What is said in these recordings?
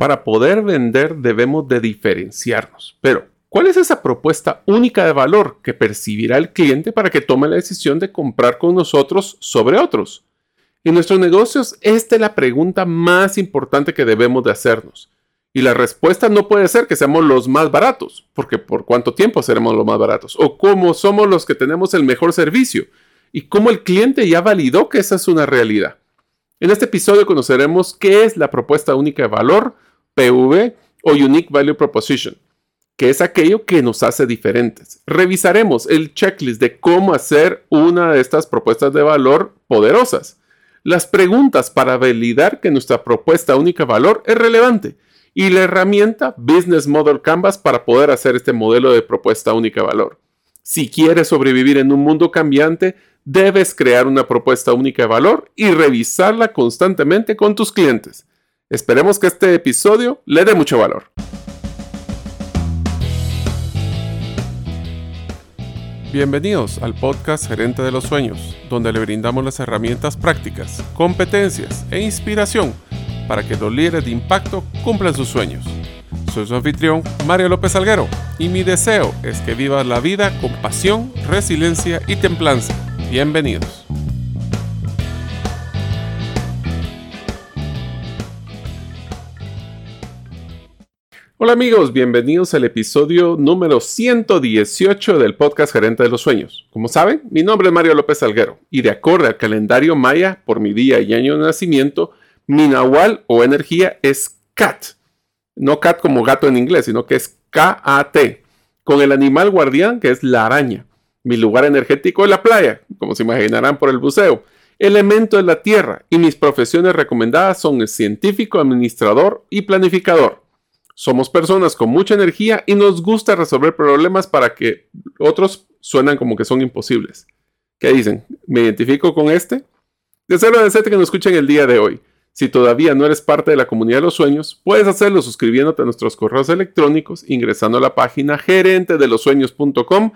Para poder vender debemos de diferenciarnos. Pero, ¿cuál es esa propuesta única de valor que percibirá el cliente para que tome la decisión de comprar con nosotros sobre otros? En nuestros negocios, esta es la pregunta más importante que debemos de hacernos. Y la respuesta no puede ser que seamos los más baratos, porque por cuánto tiempo seremos los más baratos, o cómo somos los que tenemos el mejor servicio, y cómo el cliente ya validó que esa es una realidad. En este episodio conoceremos qué es la propuesta única de valor, PV o Unique Value Proposition, que es aquello que nos hace diferentes. Revisaremos el checklist de cómo hacer una de estas propuestas de valor poderosas. Las preguntas para validar que nuestra propuesta única valor es relevante y la herramienta Business Model Canvas para poder hacer este modelo de propuesta única valor. Si quieres sobrevivir en un mundo cambiante, debes crear una propuesta única de valor y revisarla constantemente con tus clientes. Esperemos que este episodio le dé mucho valor. Bienvenidos al podcast Gerente de los Sueños, donde le brindamos las herramientas prácticas, competencias e inspiración para que los líderes de impacto cumplan sus sueños. Soy su anfitrión, Mario López Alguero, y mi deseo es que vivas la vida con pasión, resiliencia y templanza. Bienvenidos. Hola amigos, bienvenidos al episodio número 118 del podcast Gerente de los Sueños. Como saben, mi nombre es Mario López Alguero y de acuerdo al calendario maya por mi día y año de nacimiento, mi nahual o energía es CAT. No CAT como gato en inglés, sino que es K-A-T. Con el animal guardián que es la araña. Mi lugar energético es la playa, como se imaginarán por el buceo. Elemento es la tierra y mis profesiones recomendadas son el científico, administrador y planificador. Somos personas con mucha energía y nos gusta resolver problemas para que otros suenan como que son imposibles. ¿Qué dicen? ¿Me identifico con este? Deseo agradecerte que nos escuchen el día de hoy. Si todavía no eres parte de la comunidad de los sueños, puedes hacerlo suscribiéndote a nuestros correos electrónicos, ingresando a la página gerente de los sueños.com,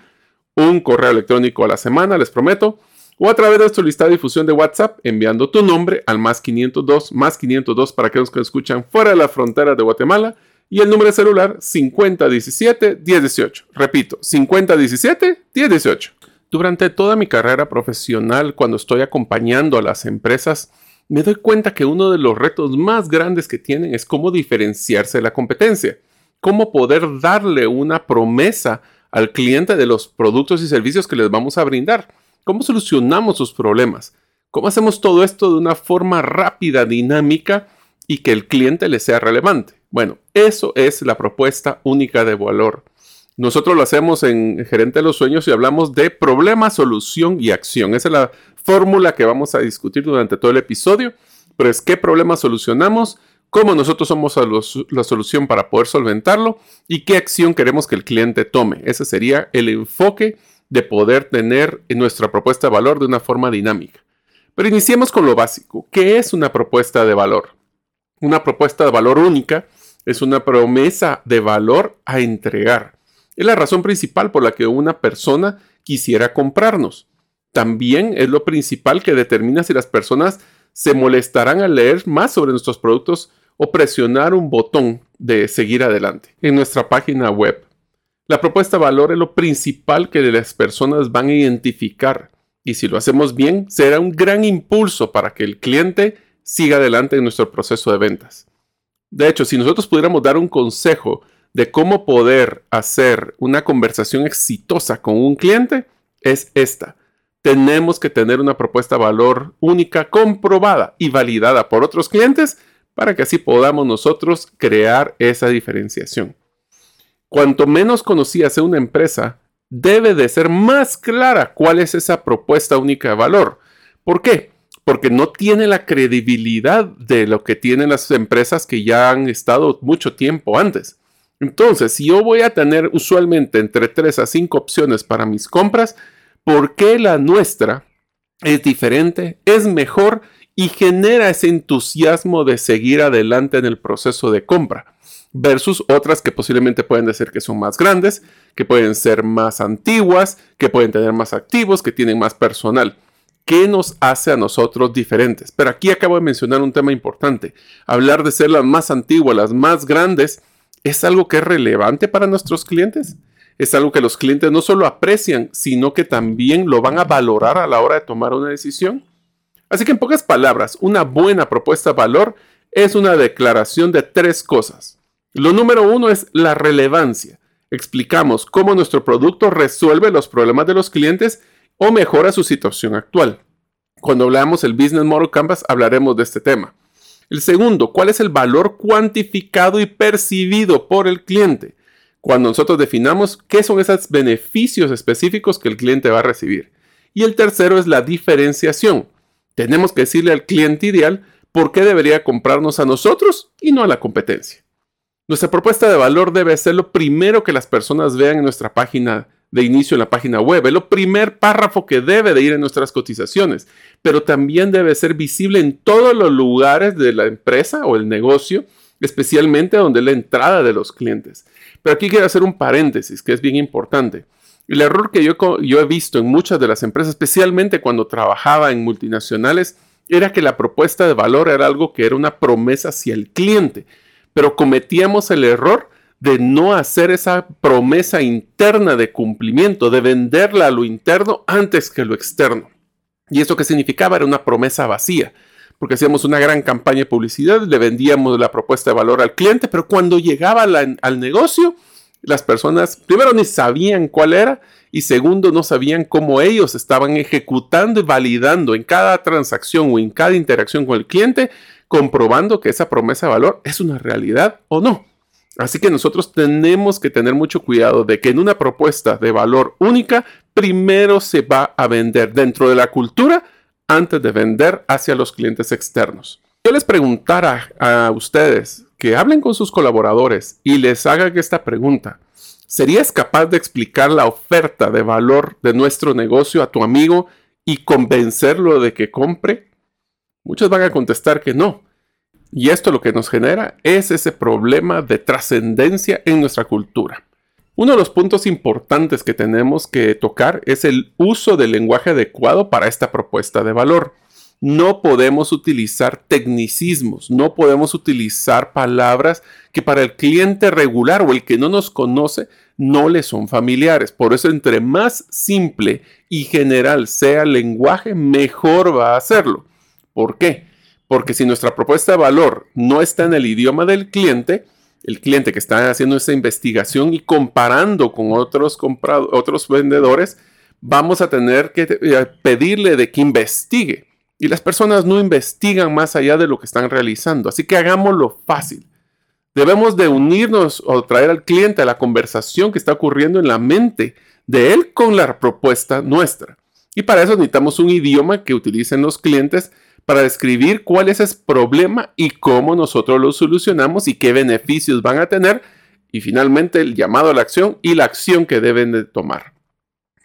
un correo electrónico a la semana, les prometo, o a través de nuestro lista de difusión de WhatsApp, enviando tu nombre al más 502, más 502 para aquellos que escuchan fuera de la frontera de Guatemala, y el número de celular 5017-1018. Repito, 5017-1018. Durante toda mi carrera profesional, cuando estoy acompañando a las empresas, me doy cuenta que uno de los retos más grandes que tienen es cómo diferenciarse de la competencia, cómo poder darle una promesa al cliente de los productos y servicios que les vamos a brindar, cómo solucionamos sus problemas, cómo hacemos todo esto de una forma rápida, dinámica y que el cliente le sea relevante. Bueno, eso es la propuesta única de valor. Nosotros lo hacemos en Gerente de los Sueños y hablamos de problema, solución y acción. Esa es la fórmula que vamos a discutir durante todo el episodio. Pero es qué problema solucionamos, cómo nosotros somos la solución para poder solventarlo y qué acción queremos que el cliente tome. Ese sería el enfoque de poder tener en nuestra propuesta de valor de una forma dinámica. Pero iniciemos con lo básico. ¿Qué es una propuesta de valor? Una propuesta de valor única es una promesa de valor a entregar. Es la razón principal por la que una persona quisiera comprarnos. También es lo principal que determina si las personas se molestarán al leer más sobre nuestros productos o presionar un botón de seguir adelante en nuestra página web. La propuesta de valor es lo principal que las personas van a identificar y si lo hacemos bien será un gran impulso para que el cliente siga adelante en nuestro proceso de ventas. De hecho, si nosotros pudiéramos dar un consejo de cómo poder hacer una conversación exitosa con un cliente es esta. Tenemos que tener una propuesta de valor única, comprobada y validada por otros clientes para que así podamos nosotros crear esa diferenciación. Cuanto menos conocida sea una empresa, debe de ser más clara cuál es esa propuesta única de valor. ¿Por qué? Porque no tiene la credibilidad de lo que tienen las empresas que ya han estado mucho tiempo antes. Entonces, si yo voy a tener usualmente entre 3 a 5 opciones para mis compras, ¿por qué la nuestra es diferente, es mejor y genera ese entusiasmo de seguir adelante en el proceso de compra? Versus otras que posiblemente pueden decir que son más grandes, que pueden ser más antiguas, que pueden tener más activos, que tienen más personal. Qué nos hace a nosotros diferentes. Pero aquí acabo de mencionar un tema importante. Hablar de ser las más antiguas, las más grandes, ¿es algo que es relevante para nuestros clientes? Es algo que los clientes no solo aprecian, sino que también lo van a valorar a la hora de tomar una decisión. Así que en pocas palabras, una buena propuesta de valor es una declaración de tres cosas. Lo número uno es la relevancia. Explicamos cómo nuestro producto resuelve los problemas de los clientes o mejora su situación actual. Cuando hablamos del Business Model Canvas hablaremos de este tema. El segundo, ¿cuál es el valor cuantificado y percibido por el cliente? Cuando nosotros definamos qué son esos beneficios específicos que el cliente va a recibir. Y el tercero es la diferenciación. Tenemos que decirle al cliente ideal por qué debería comprarnos a nosotros y no a la competencia. Nuestra propuesta de valor debe ser lo primero que las personas vean en nuestra página de inicio en la página web. Es lo primer párrafo que debe de ir en nuestras cotizaciones, pero también debe ser visible en todos los lugares de la empresa o el negocio, especialmente donde es la entrada de los clientes. Pero aquí quiero hacer un paréntesis que es bien importante. El error que yo, yo he visto en muchas de las empresas, especialmente cuando trabajaba en multinacionales, era que la propuesta de valor era algo que era una promesa hacia el cliente, pero cometíamos el error de no hacer esa promesa interna de cumplimiento, de venderla a lo interno antes que lo externo. ¿Y eso qué significaba? Era una promesa vacía, porque hacíamos una gran campaña de publicidad, le vendíamos la propuesta de valor al cliente, pero cuando llegaba al negocio, las personas primero ni sabían cuál era y segundo no sabían cómo ellos estaban ejecutando y validando en cada transacción o en cada interacción con el cliente, comprobando que esa promesa de valor es una realidad o no. Así que nosotros tenemos que tener mucho cuidado de que en una propuesta de valor única, primero se va a vender dentro de la cultura antes de vender hacia los clientes externos. Yo les preguntara a ustedes que hablen con sus colaboradores y les hagan esta pregunta. ¿Serías capaz de explicar la oferta de valor de nuestro negocio a tu amigo y convencerlo de que compre? Muchos van a contestar que no. Y esto lo que nos genera es ese problema de trascendencia en nuestra cultura. Uno de los puntos importantes que tenemos que tocar es el uso del lenguaje adecuado para esta propuesta de valor no podemos utilizar tecnicismos, no podemos utilizar palabras que para el cliente regular o el que no nos conoce no le son familiares. Por eso entre más simple y general sea el lenguaje, mejor va a hacerlo. ¿Por qué? Porque si nuestra propuesta de valor no está en el idioma del cliente, el cliente que está haciendo esa investigación y comparando con otros, otros vendedores, vamos a tener que eh, pedirle de que investigue y las personas no investigan más allá de lo que están realizando. Así que hagámoslo fácil. Debemos de unirnos o traer al cliente a la conversación que está ocurriendo en la mente de él con la propuesta nuestra. Y para eso necesitamos un idioma que utilicen los clientes para describir cuál es ese problema y cómo nosotros lo solucionamos y qué beneficios van a tener. Y finalmente el llamado a la acción y la acción que deben de tomar.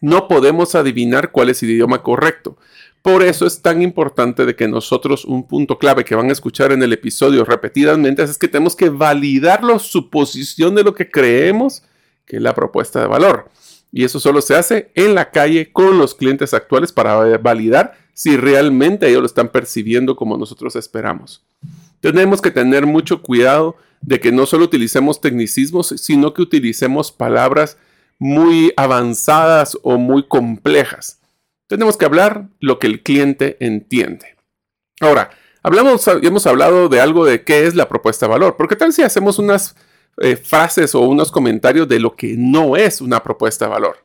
No podemos adivinar cuál es el idioma correcto. Por eso es tan importante de que nosotros, un punto clave que van a escuchar en el episodio repetidamente, es que tenemos que validar la suposición de lo que creemos que es la propuesta de valor. Y eso solo se hace en la calle con los clientes actuales para validar si realmente ellos lo están percibiendo como nosotros esperamos. Tenemos que tener mucho cuidado de que no solo utilicemos tecnicismos, sino que utilicemos palabras muy avanzadas o muy complejas tenemos que hablar lo que el cliente entiende. Ahora, hablamos, hemos hablado de algo de qué es la propuesta de valor. ¿Por qué tal si hacemos unas eh, frases o unos comentarios de lo que no es una propuesta de valor?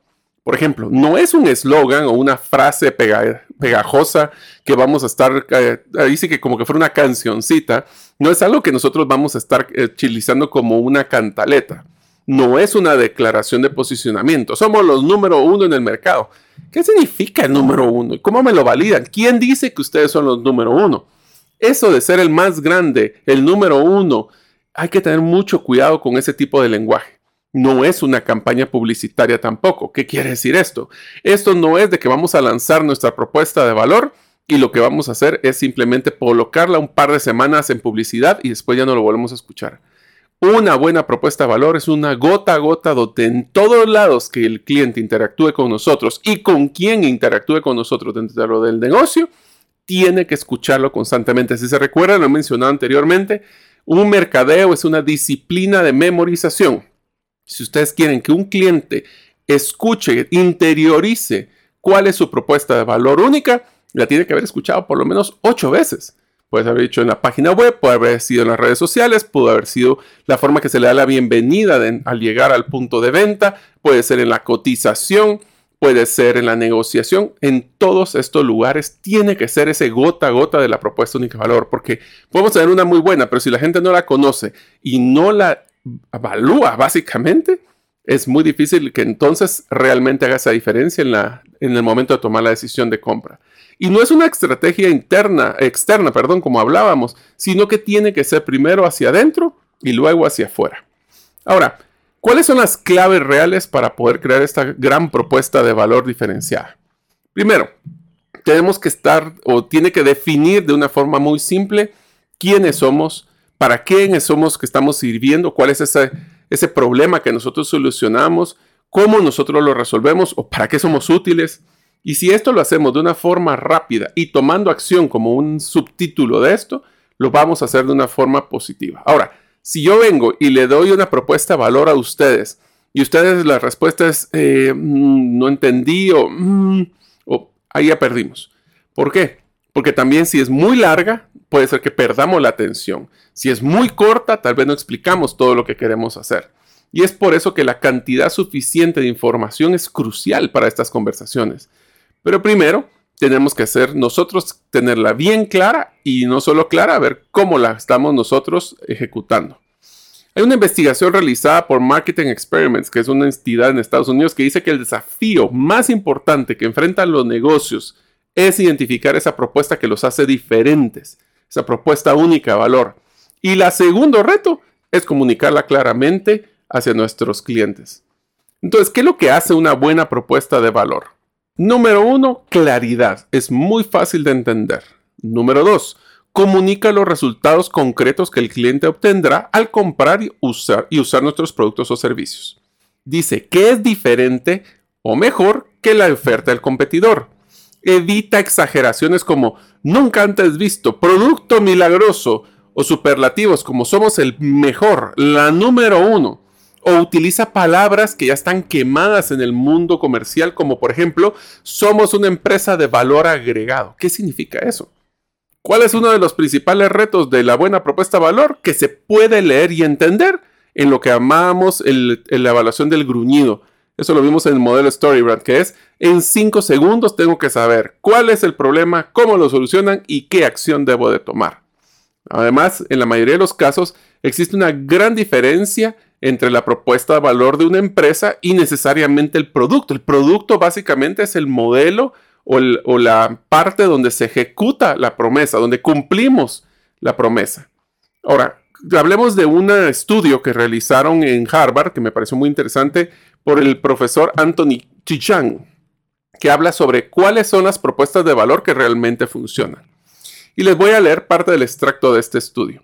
Por ejemplo, no es un eslogan o una frase pegajosa que vamos a estar, eh, que como que fuera una cancioncita, no es algo que nosotros vamos a estar eh, como una cantaleta no es una declaración de posicionamiento. Somos los número uno en el mercado. ¿Qué significa el número uno? ¿Cómo me lo validan? ¿Quién dice que ustedes son los número uno? Eso de ser el más grande, el número uno, hay que tener mucho cuidado con ese tipo de lenguaje. No es una campaña publicitaria tampoco. ¿Qué quiere decir esto? Esto no es de que vamos a lanzar nuestra propuesta de valor y lo que vamos a hacer es simplemente colocarla un par de semanas en publicidad y después ya no lo volvemos a escuchar Una buena propuesta de valor es una gota a gota donde en todos lados que el cliente interactúe con nosotros y con quien interactúe con nosotros dentro del negocio, tiene que escucharlo constantemente. Si se recuerdan, lo he mencionado anteriormente, un mercadeo es una disciplina de memorización. Si ustedes quieren que un cliente escuche, interiorice cuál es su propuesta de valor única, la tiene que haber escuchado por lo menos ocho veces. Puede haber dicho en la página web, puede haber sido en las redes sociales, puede haber sido la forma que se le da la bienvenida al llegar al punto de venta, puede ser en la cotización, puede ser en la negociación. En todos estos lugares tiene que ser ese gota a gota de la propuesta única valor, porque podemos tener una muy buena, pero si la gente no la conoce y no la evalúa básicamente, es muy difícil que entonces realmente haga esa diferencia en, la, en el momento de tomar la decisión de compra. Y no es una estrategia interna, externa, perdón, como hablábamos, sino que tiene que ser primero hacia adentro y luego hacia afuera. Ahora, ¿cuáles son las claves reales para poder crear esta gran propuesta de valor diferenciada? Primero, tenemos que estar o tiene que definir de una forma muy simple quiénes somos, para quiénes somos que estamos sirviendo, cuál es ese, ese problema que nosotros solucionamos, cómo nosotros lo resolvemos o para qué somos útiles. Y si esto lo hacemos de una forma rápida y tomando acción como un subtítulo de esto, lo vamos a hacer de una forma positiva. Ahora, si yo vengo y le doy una propuesta de valor a ustedes y ustedes la respuesta es eh, mm, no entendí mm", o ahí ya perdimos. ¿Por qué? Porque también si es muy larga, puede ser que perdamos la atención. Si es muy corta, tal vez no explicamos todo lo que queremos hacer. Y es por eso que la cantidad suficiente de información es crucial para estas conversaciones. Pero primero tenemos que hacer nosotros tenerla bien clara y no solo clara, a ver cómo la estamos nosotros ejecutando. Hay una investigación realizada por Marketing Experiments, que es una entidad en Estados Unidos, que dice que el desafío más importante que enfrentan los negocios es identificar esa propuesta que los hace diferentes, esa propuesta única de valor. Y el segundo reto es comunicarla claramente hacia nuestros clientes. Entonces, ¿qué es lo que hace una buena propuesta de valor? Número uno, claridad. Es muy fácil de entender. Número dos, comunica los resultados concretos que el cliente obtendrá al comprar y usar, y usar nuestros productos o servicios. Dice que es diferente o mejor que la oferta del competidor. Evita exageraciones como nunca antes visto, producto milagroso o superlativos como somos el mejor, la número uno o utiliza palabras que ya están quemadas en el mundo comercial, como por ejemplo, somos una empresa de valor agregado. ¿Qué significa eso? ¿Cuál es uno de los principales retos de la buena propuesta de valor? Que se puede leer y entender en lo que llamamos la evaluación del gruñido. Eso lo vimos en el modelo StoryBrand, que es en cinco segundos tengo que saber cuál es el problema, cómo lo solucionan y qué acción debo de tomar. Además, en la mayoría de los casos existe una gran diferencia entre la propuesta de valor de una empresa y necesariamente el producto. El producto básicamente es el modelo o, la parte donde se ejecuta la promesa, donde cumplimos la promesa. Ahora, hablemos de un estudio que realizaron en Harvard, que me pareció muy interesante, por el profesor Anthony Chichang, que habla sobre cuáles son las propuestas de valor que realmente funcionan. Y les voy a leer parte del extracto de este estudio.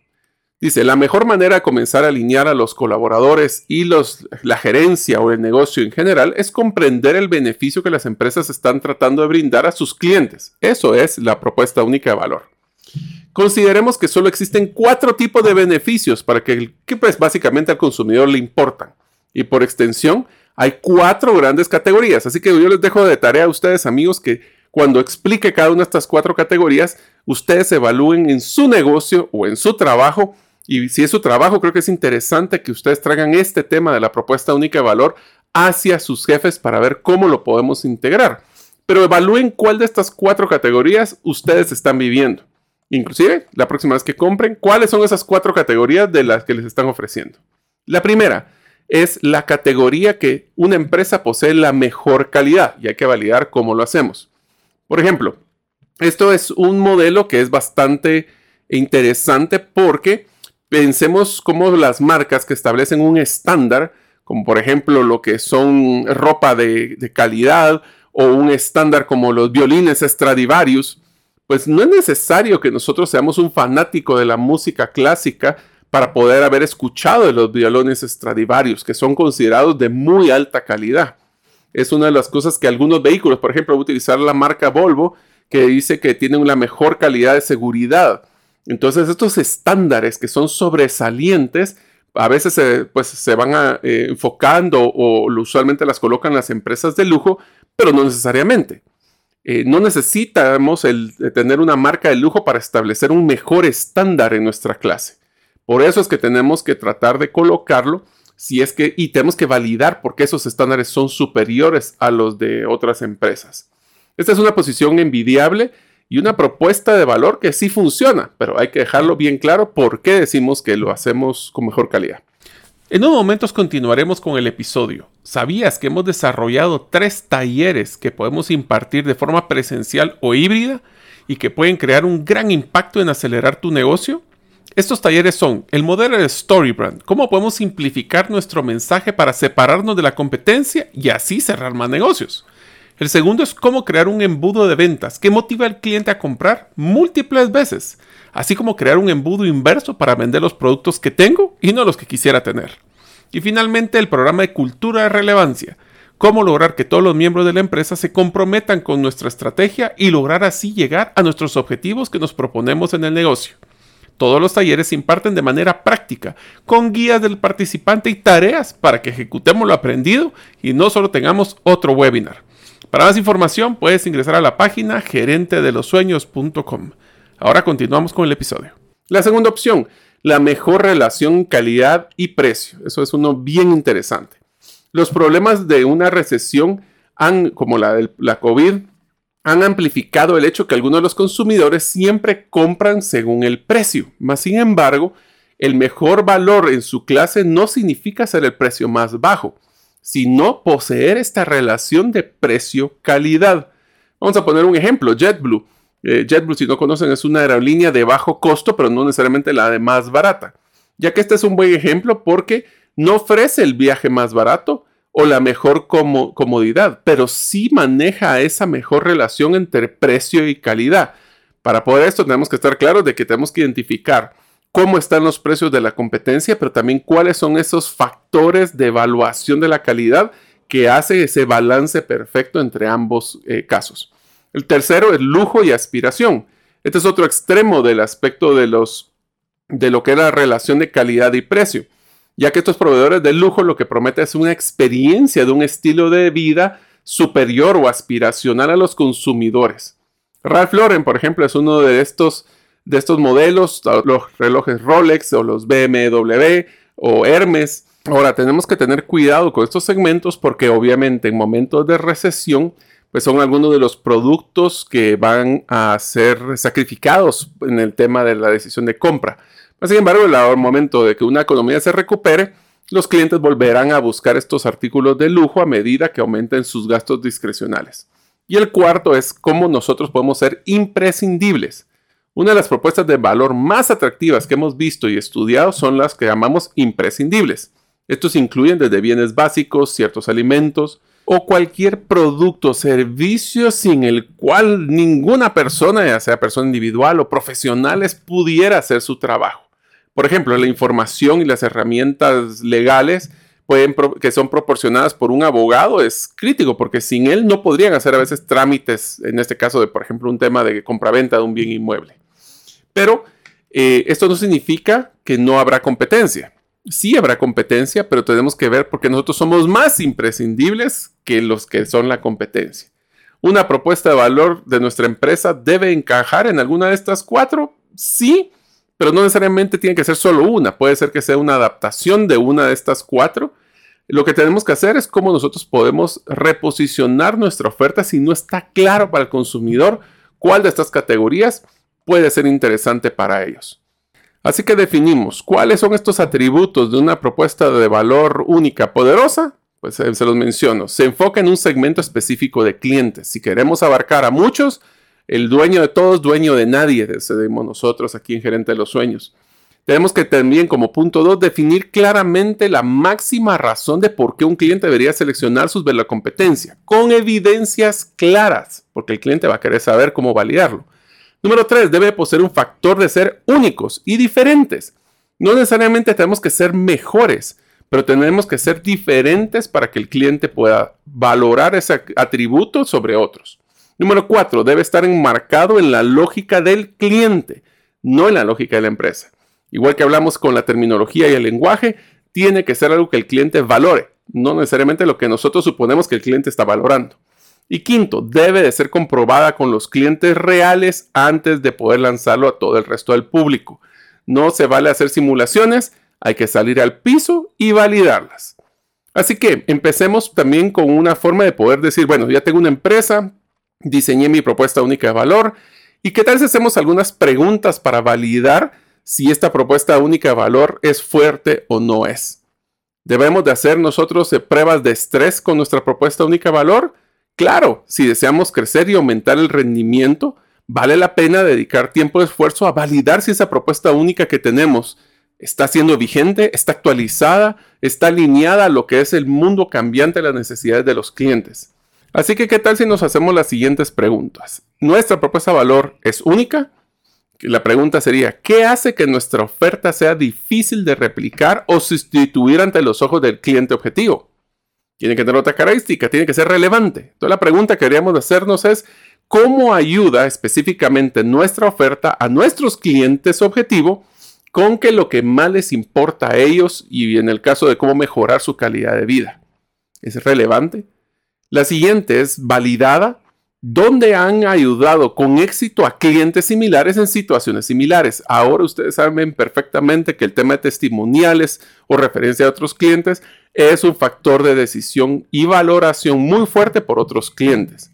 Dice, la mejor manera de comenzar a alinear a los colaboradores y los, la gerencia o el negocio en general es comprender el beneficio que las empresas están tratando de brindar a sus clientes. Eso es la propuesta única de valor. Consideremos que solo existen cuatro tipos de beneficios para que, pues, básicamente al consumidor le importan. Y por extensión, hay cuatro grandes categorías. Así que yo les dejo de tarea a ustedes, amigos, que cuando explique cada una de estas cuatro categorías, ustedes evalúen en su negocio o en su trabajo y si es su trabajo, creo que es interesante que ustedes traigan este tema de la propuesta única de valor hacia sus jefes para ver cómo lo podemos integrar. Pero evalúen cuál de estas cuatro categorías ustedes están viviendo. Inclusive, la próxima vez que compren, cuáles son esas cuatro categorías de las que les están ofreciendo. La primera es la categoría que una empresa posee la mejor calidad y hay que validar cómo lo hacemos. Por ejemplo, esto es un modelo que es bastante interesante porque pensemos como las marcas que establecen un estándar, como por ejemplo lo que son ropa de, calidad o un estándar como los violines Stradivarius, pues no es necesario que nosotros seamos un fanático de la música clásica para poder haber escuchado de los violones Stradivarius, que son considerados de muy alta calidad. Es una de las cosas que algunos vehículos, por ejemplo, utilizar la marca Volvo, que dice que tienen una mejor calidad de seguridad. Entonces, estos estándares que son sobresalientes, a veces se, pues, se van eh, enfocando o usualmente las colocan las empresas de lujo, pero no necesariamente. Eh, no necesitamos el, tener una marca de lujo para establecer un mejor estándar en nuestra clase. Por eso es que tenemos que tratar de colocarlo si es que y tenemos que validar por qué esos estándares son superiores a los de otras empresas. Esta es una posición envidiable y una propuesta de valor que sí funciona, pero hay que dejarlo bien claro por qué decimos que lo hacemos con mejor calidad. En unos momentos continuaremos con el episodio. ¿Sabías que hemos desarrollado tres talleres que podemos impartir de forma presencial o híbrida y que pueden crear un gran impacto en acelerar tu negocio? Estos talleres son el modelo de Storybrand, cómo podemos simplificar nuestro mensaje para separarnos de la competencia y así cerrar más negocios. El segundo es cómo crear un embudo de ventas que motiva al cliente a comprar múltiples veces así como crear un embudo inverso para vender los productos que tengo y no los que quisiera tener. Y finalmente el programa de cultura de relevancia, cómo lograr que todos los miembros de la empresa se comprometan con nuestra estrategia y lograr así llegar a nuestros objetivos que nos proponemos en el negocio. Todos los talleres se imparten de manera práctica, con guías del participante y tareas para que ejecutemos lo aprendido y no solo tengamos otro webinar. Para más información puedes ingresar a la página gerentedelosueños.com. Ahora continuamos con el episodio. La segunda opción, la mejor relación calidad y precio. Eso es uno bien interesante. Los problemas de una recesión han, como la de la COVID, han amplificado el hecho que algunos de los consumidores siempre compran según el precio. Mas, sin embargo, el mejor valor en su clase no significa ser el precio más bajo, sino poseer esta relación de precio-calidad. Vamos a poner un ejemplo, JetBlue eh, JetBlue, si no conocen, es una aerolínea de bajo costo, pero no necesariamente la de más barata. Ya que este es un buen ejemplo porque no ofrece el viaje más barato o la mejor comodidad, pero sí maneja esa mejor relación entre precio y calidad. Para poder esto tenemos que estar claros de que tenemos que identificar cómo están los precios de la competencia, pero también cuáles son esos factores de evaluación de la calidad que hace ese balance perfecto entre ambos eh, casos. El tercero es lujo y aspiración. Este es otro extremo del aspecto de, los, de lo que es la relación de calidad y precio, ya que estos proveedores de lujo lo que prometen es una experiencia de un estilo de vida superior o aspiracional a los consumidores. Ralph Lauren, por ejemplo, es uno de estos, de estos modelos, los relojes Rolex o los BMW o Hermes. Ahora, tenemos que tener cuidado con estos segmentos porque obviamente en momentos de recesión pues son algunos de los productos que van a ser sacrificados en el tema de la decisión de compra. Sin embargo, el momento de que una economía se recupere, los clientes volverán a buscar estos artículos de lujo a medida que aumenten sus gastos discrecionales. Y el cuarto es cómo nosotros podemos ser imprescindibles. Una de las propuestas de valor más atractivas que hemos visto y estudiado son las que llamamos imprescindibles. Estos incluyen desde bienes básicos, ciertos alimentos, o cualquier producto o servicio sin el cual ninguna persona, ya sea persona individual o profesionales, pudiera hacer su trabajo. Por ejemplo, la información y las herramientas legales que son proporcionadas por un abogado es crítico porque sin él no podrían hacer a veces trámites, en este caso de, por ejemplo, un tema de compraventa de un bien inmueble. Pero eh, esto no significa que no habrá competencia sí habrá competencia, pero tenemos que ver porque nosotros somos más imprescindibles que los que son la competencia. Una propuesta de valor de nuestra empresa debe encajar en alguna de estas cuatro, sí, pero no necesariamente tiene que ser solo una, puede ser que sea una adaptación de una de estas cuatro. Lo que tenemos que hacer es cómo nosotros podemos reposicionar nuestra oferta si no está claro para el consumidor cuál de estas categorías puede ser interesante para ellos. Así que definimos cuáles son estos atributos de una propuesta de valor única poderosa. Pues eh, se los menciono. Se enfoca en un segmento específico de clientes. Si queremos abarcar a muchos, el dueño de todos, dueño de nadie, decidimos nosotros aquí en Gerente de los Sueños. Tenemos que también, como punto 2, definir claramente la máxima razón de por qué un cliente debería seleccionar sus competencia, con evidencias claras, porque el cliente va a querer saber cómo validarlo. Número 3. Debe poseer un factor de ser únicos y diferentes. No necesariamente tenemos que ser mejores, pero tenemos que ser diferentes para que el cliente pueda valorar ese atributo sobre otros. Número cuatro, debe estar enmarcado en la lógica del cliente, no en la lógica de la empresa. Igual que hablamos con la terminología y el lenguaje, tiene que ser algo que el cliente valore, no necesariamente lo que nosotros suponemos que el cliente está valorando. Y quinto, debe de ser comprobada con los clientes reales antes de poder lanzarlo a todo el resto del público. No se vale hacer simulaciones, hay que salir al piso y validarlas. Así que empecemos también con una forma de poder decir, bueno, ya tengo una empresa, diseñé mi propuesta única de valor, ¿y qué tal si hacemos algunas preguntas para validar si esta propuesta única de valor es fuerte o no es? ¿Debemos de hacer nosotros eh, pruebas de estrés con nuestra propuesta única de valor? Claro, si deseamos crecer y aumentar el rendimiento, vale la pena dedicar tiempo y esfuerzo a validar si esa propuesta única que tenemos está siendo vigente, está actualizada, está alineada a lo que es el mundo cambiante de las necesidades de los clientes. Así que, ¿qué tal si nos hacemos las siguientes preguntas? ¿Nuestra propuesta de valor es única? La pregunta sería, ¿qué hace que nuestra oferta sea difícil de replicar o sustituir ante los ojos del cliente objetivo? Tiene que tener otra característica, tiene que ser relevante. Entonces la pregunta que queríamos hacernos es, ¿cómo ayuda específicamente nuestra oferta a nuestros clientes objetivo con que lo que más les importa a ellos y en el caso de cómo mejorar su calidad de vida? ¿Es relevante? La siguiente es validada ¿Dónde han ayudado con éxito a clientes similares en situaciones similares. Ahora ustedes saben perfectamente que el tema de testimoniales o referencia a otros clientes es un factor de decisión y valoración muy fuerte por otros clientes.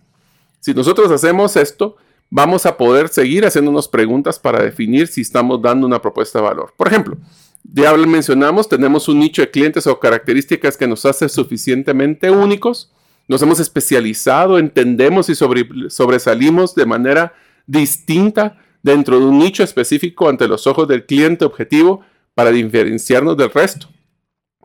Si nosotros hacemos esto, vamos a poder seguir haciéndonos preguntas para definir si estamos dando una propuesta de valor. Por ejemplo, ya mencionamos, tenemos un nicho de clientes o características que nos hace suficientemente únicos nos hemos especializado, entendemos y sobresalimos de manera distinta dentro de un nicho específico ante los ojos del cliente objetivo para diferenciarnos del resto.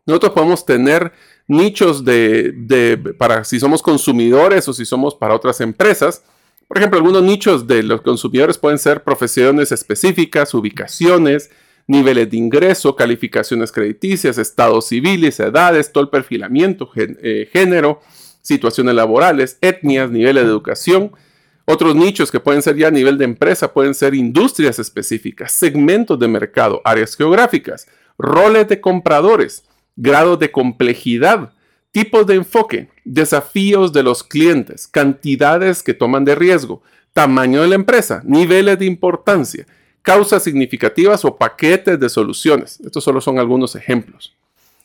Nosotros podemos tener nichos de, para si somos consumidores o si somos para otras empresas. Por ejemplo, algunos nichos de los consumidores pueden ser profesiones específicas, ubicaciones, niveles de ingreso, calificaciones crediticias, estados civiles, edades, todo el perfilamiento, eh, género, situaciones laborales, etnias, niveles de educación. Otros nichos que pueden ser ya a nivel de empresa pueden ser industrias específicas, segmentos de mercado, áreas geográficas, roles de compradores, grados de complejidad, tipos de enfoque, desafíos de los clientes, cantidades que toman de riesgo, tamaño de la empresa, niveles de importancia, causas significativas o paquetes de soluciones. Estos solo son algunos ejemplos.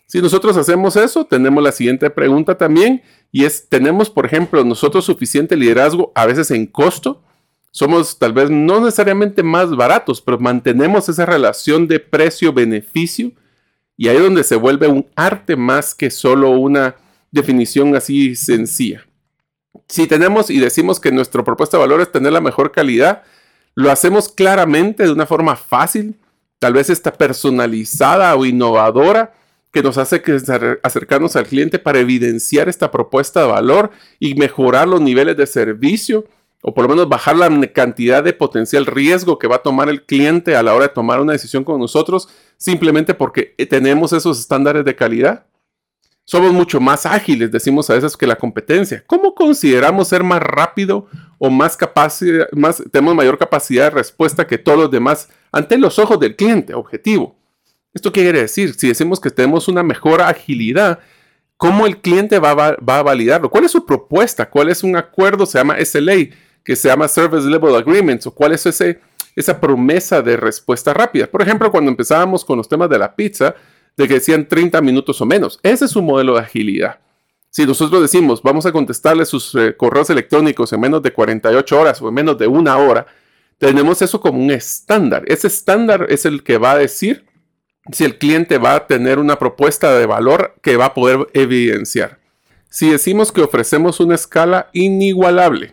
Si nosotros hacemos eso, tenemos la siguiente pregunta también y es, ¿tenemos, por ejemplo, nosotros suficiente liderazgo a veces en costo? Somos tal vez no necesariamente más baratos, pero mantenemos esa relación de precio-beneficio y ahí es donde se vuelve un arte más que solo una definición así sencilla. Si tenemos y decimos que nuestra propuesta de valor es tener la mejor calidad, lo hacemos claramente de una forma fácil, tal vez está personalizada o innovadora, que nos hace acercarnos al cliente para evidenciar esta propuesta de valor y mejorar los niveles de servicio o por lo menos bajar la cantidad de potencial riesgo que va a tomar el cliente a la hora de tomar una decisión con nosotros simplemente porque tenemos esos estándares de calidad. Somos mucho más ágiles, decimos a veces, que la competencia. ¿Cómo consideramos ser más rápido o más capacidad, más, tenemos mayor capacidad de respuesta que todos los demás ante los ojos del cliente objetivo? ¿Esto qué quiere decir? Si decimos que tenemos una mejor agilidad, ¿cómo el cliente va, a validarlo? ¿Cuál es su propuesta? ¿Cuál es un acuerdo? Se llama SLA, que se llama Service Level Agreements, o cuál es ese, esa promesa de respuesta rápida. Por ejemplo, cuando empezábamos con los temas de la pizza, de que decían 30 minutos o menos. Ese es un modelo de agilidad. Si nosotros decimos, vamos a contestarle sus eh, correos electrónicos en menos de 48 horas o en menos de una hora, tenemos eso como un estándar. Ese estándar es el que va a decir si el cliente va a tener una propuesta de valor que va a poder evidenciar. Si decimos que ofrecemos una escala inigualable,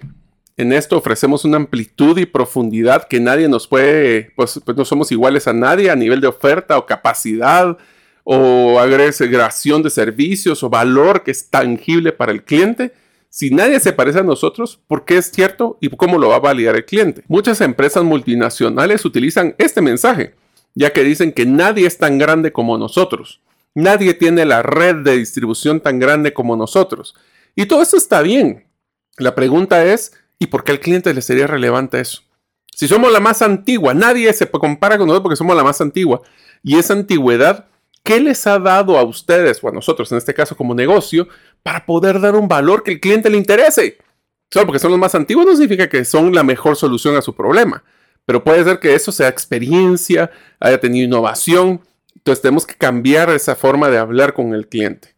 en esto ofrecemos una amplitud y profundidad que nadie nos puede, pues, pues no somos iguales a nadie a nivel de oferta o capacidad o agregación de servicios o valor que es tangible para el cliente. Si nadie se parece a nosotros, ¿por qué es cierto y cómo lo va a validar el cliente? Muchas empresas multinacionales utilizan este mensaje ya que dicen que nadie es tan grande como nosotros. Nadie tiene la red de distribución tan grande como nosotros. Y todo eso está bien. La pregunta es, ¿y por qué al cliente le sería relevante eso? Si somos la más antigua, nadie se compara con nosotros porque somos la más antigua. Y esa antigüedad, ¿qué les ha dado a ustedes o a nosotros, en este caso como negocio, para poder dar un valor que el cliente le interese? Solo porque son los más antiguos no significa que son la mejor solución a su problema. Pero puede ser que eso sea experiencia, haya tenido innovación. Entonces tenemos que cambiar esa forma de hablar con el cliente.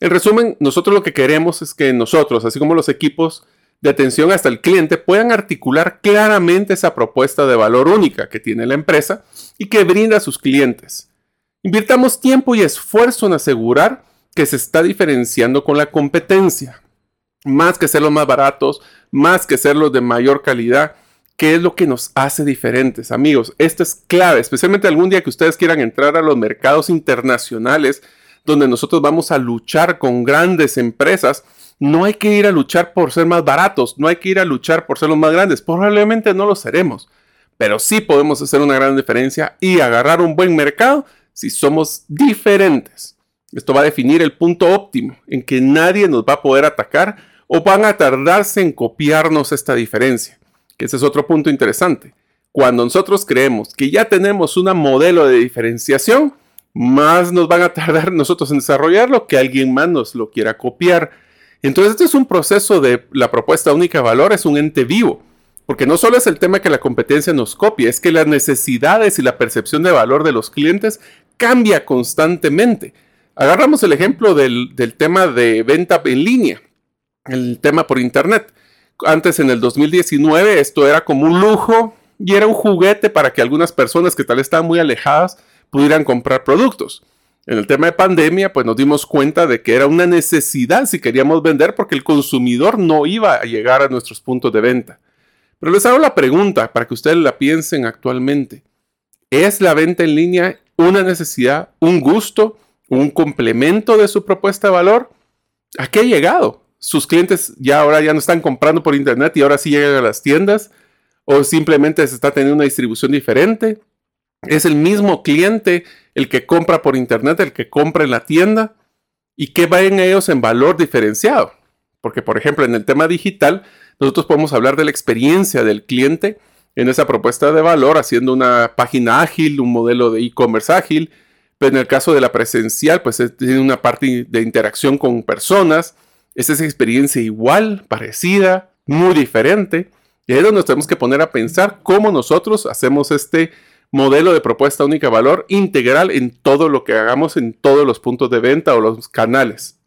En resumen, nosotros lo que queremos es que nosotros, así como los equipos de atención hasta el cliente, puedan articular claramente esa propuesta de valor única que tiene la empresa y que brinda a sus clientes. Invirtamos tiempo y esfuerzo en asegurar que se está diferenciando con la competencia. Más que ser los más baratos, más que ser los de mayor calidad, ¿Qué es lo que nos hace diferentes, amigos? Esto es clave, especialmente algún día que ustedes quieran entrar a los mercados internacionales donde nosotros vamos a luchar con grandes empresas. No hay que ir a luchar por ser más baratos, no hay que ir a luchar por ser los más grandes. Probablemente no lo seremos, pero sí podemos hacer una gran diferencia y agarrar un buen mercado si somos diferentes. Esto va a definir el punto óptimo en que nadie nos va a poder atacar o van a tardarse en copiarnos esta diferencia que ese es otro punto interesante. Cuando nosotros creemos que ya tenemos un modelo de diferenciación, más nos van a tardar nosotros en desarrollarlo que alguien más nos lo quiera copiar. Entonces, este es un proceso de la propuesta única de valor, es un ente vivo. Porque no solo es el tema que la competencia nos copia, es que las necesidades y la percepción de valor de los clientes cambia constantemente. Agarramos el ejemplo del, del tema de venta en línea, el tema por Internet. Antes en el 2019 esto era como un lujo y era un juguete para que algunas personas que tal estaban muy alejadas pudieran comprar productos. En el tema de pandemia, pues nos dimos cuenta de que era una necesidad si queríamos vender porque el consumidor no iba a llegar a nuestros puntos de venta. Pero les hago la pregunta para que ustedes la piensen actualmente. ¿Es la venta en línea una necesidad, un gusto, un complemento de su propuesta de valor? ¿A qué ha llegado? Sus clientes ya ahora ya no están comprando por internet y ahora sí llegan a las tiendas o simplemente se está teniendo una distribución diferente. Es el mismo cliente el que compra por internet, el que compra en la tienda y qué en ellos en valor diferenciado. Porque, por ejemplo, en el tema digital, nosotros podemos hablar de la experiencia del cliente en esa propuesta de valor, haciendo una página ágil, un modelo de e-commerce ágil. Pero en el caso de la presencial, pues tiene una parte de interacción con personas, es esa experiencia igual, parecida, muy diferente. Y ahí es donde nos tenemos que poner a pensar cómo nosotros hacemos este modelo de propuesta única valor integral en todo lo que hagamos en todos los puntos de venta o los canales.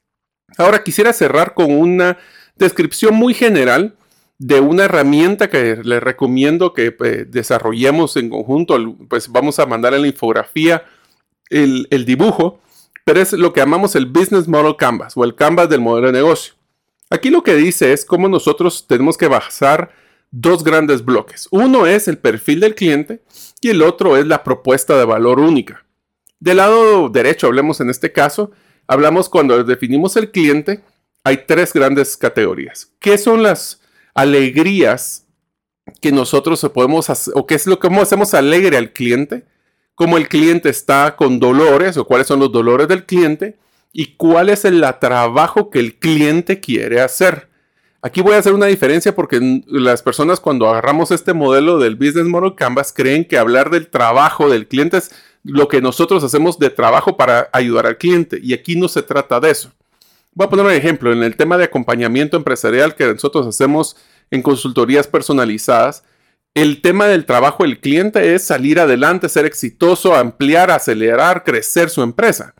Ahora quisiera cerrar con una descripción muy general de una herramienta que les recomiendo que eh, desarrollemos en conjunto. Pues vamos a mandar en la infografía el dibujo es lo que llamamos el Business Model Canvas o el Canvas del modelo de negocio. Aquí lo que dice es cómo nosotros tenemos que basar dos grandes bloques. Uno es el perfil del cliente y el otro es la propuesta de valor única. Del lado derecho, hablemos en este caso, hablamos cuando definimos el cliente, hay tres grandes categorías. ¿Qué son las alegrías que nosotros podemos hacer, o qué es lo que hacemos alegre al cliente? Cómo el cliente está con dolores o cuáles son los dolores del cliente y cuál es el trabajo que el cliente quiere hacer. Aquí voy a hacer una diferencia porque las personas cuando agarramos este modelo del Business Model Canvas creen que hablar del trabajo del cliente es lo que nosotros hacemos de trabajo para ayudar al cliente y aquí no se trata de eso. Voy a poner un ejemplo en el tema de acompañamiento empresarial que nosotros hacemos en consultorías personalizadas el tema del trabajo del cliente es salir adelante, ser exitoso, ampliar, acelerar, crecer su empresa.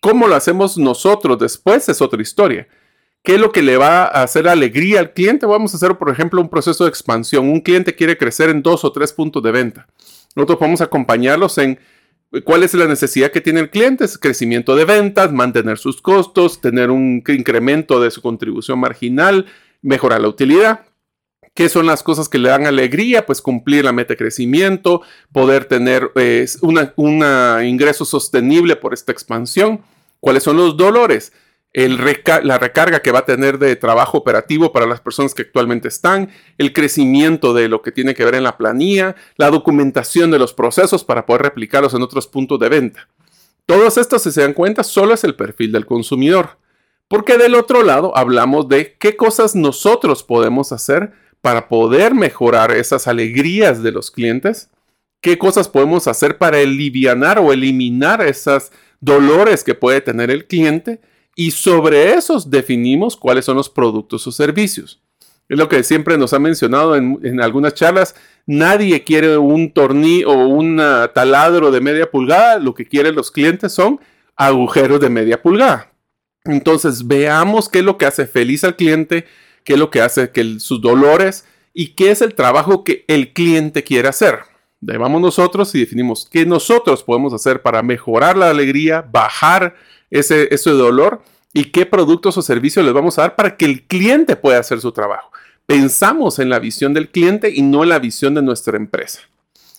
¿Cómo lo hacemos nosotros después? Es otra historia. ¿Qué es lo que le va a hacer alegría al cliente? Vamos a hacer, por ejemplo, un proceso de expansión. Un cliente quiere crecer en dos o tres puntos de venta. Nosotros podemos acompañarlos en cuál es la necesidad que tiene el cliente. Crecimiento de ventas, mantener sus costos, tener un incremento de su contribución marginal, mejorar la utilidad. ¿Qué son las cosas que le dan alegría? Pues cumplir la meta de crecimiento, poder tener eh, un ingreso sostenible por esta expansión. ¿Cuáles son los dolores? la recarga que va a tener de trabajo operativo para las personas que actualmente están, el crecimiento de lo que tiene que ver en la planilla, la documentación de los procesos para poder replicarlos en otros puntos de venta. Todos estos, si se dan cuenta, solo es el perfil del consumidor. Porque del otro lado hablamos de qué cosas nosotros podemos hacer para poder mejorar esas alegrías de los clientes, qué cosas podemos hacer para aliviar o eliminar esos dolores que puede tener el cliente y sobre esos definimos cuáles son los productos o servicios. Es lo que siempre nos ha mencionado en, algunas charlas. Nadie quiere un tornillo o un taladro de media pulgada. Lo que quieren los clientes son agujeros de media pulgada. Entonces veamos qué es lo que hace feliz al cliente, qué es lo que hace que sus dolores y qué es el trabajo que el cliente quiere hacer. Vamos nosotros y definimos qué nosotros podemos hacer para mejorar la alegría, bajar ese, ese dolor y qué productos o servicios les vamos a dar para que el cliente pueda hacer su trabajo. Pensamos en la visión del cliente y no en la visión de nuestra empresa.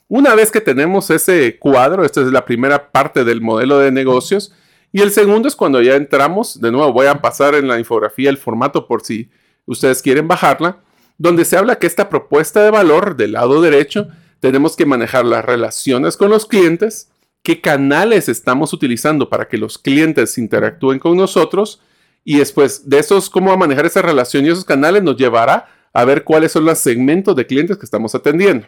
Una vez que tenemos ese cuadro, esta es la primera parte del modelo de negocios, y el segundo es cuando ya entramos, de nuevo voy a pasar en la infografía el formato por si ustedes quieren bajarla, donde se habla que esta propuesta de valor del lado derecho tenemos que manejar las relaciones con los clientes, qué canales estamos utilizando para que los clientes interactúen con nosotros y después de esos, cómo a manejar esa relación y esos canales nos llevará a ver cuáles son los segmentos de clientes que estamos atendiendo.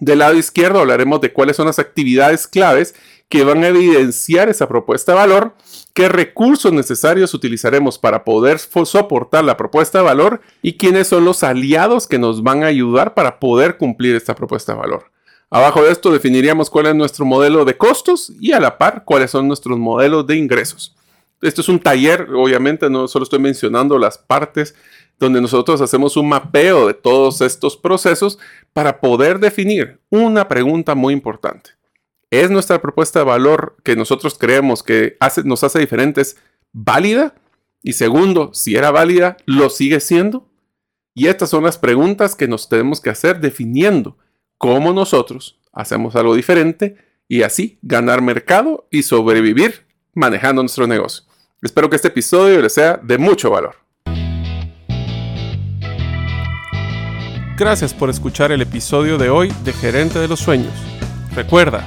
Del lado izquierdo hablaremos de cuáles son las actividades claves que van a evidenciar esa propuesta de valor, qué recursos necesarios utilizaremos para poder soportar la propuesta de valor y quiénes son los aliados que nos van a ayudar para poder cumplir esta propuesta de valor. Abajo de esto definiríamos cuál es nuestro modelo de costos y a la par cuáles son nuestros modelos de ingresos. Esto es un taller, obviamente no solo estoy mencionando las partes donde nosotros hacemos un mapeo de todos estos procesos para poder definir una pregunta muy importante. ¿Es nuestra propuesta de valor que nosotros creemos que nos hace diferentes válida? Y segundo, si era válida, ¿lo sigue siendo? Y estas son las preguntas que nos tenemos que hacer definiendo cómo nosotros hacemos algo diferente y así ganar mercado y sobrevivir manejando nuestro negocio. Espero que este episodio les sea de mucho valor. Gracias por escuchar el episodio de hoy de Gerente de los Sueños. Recuerda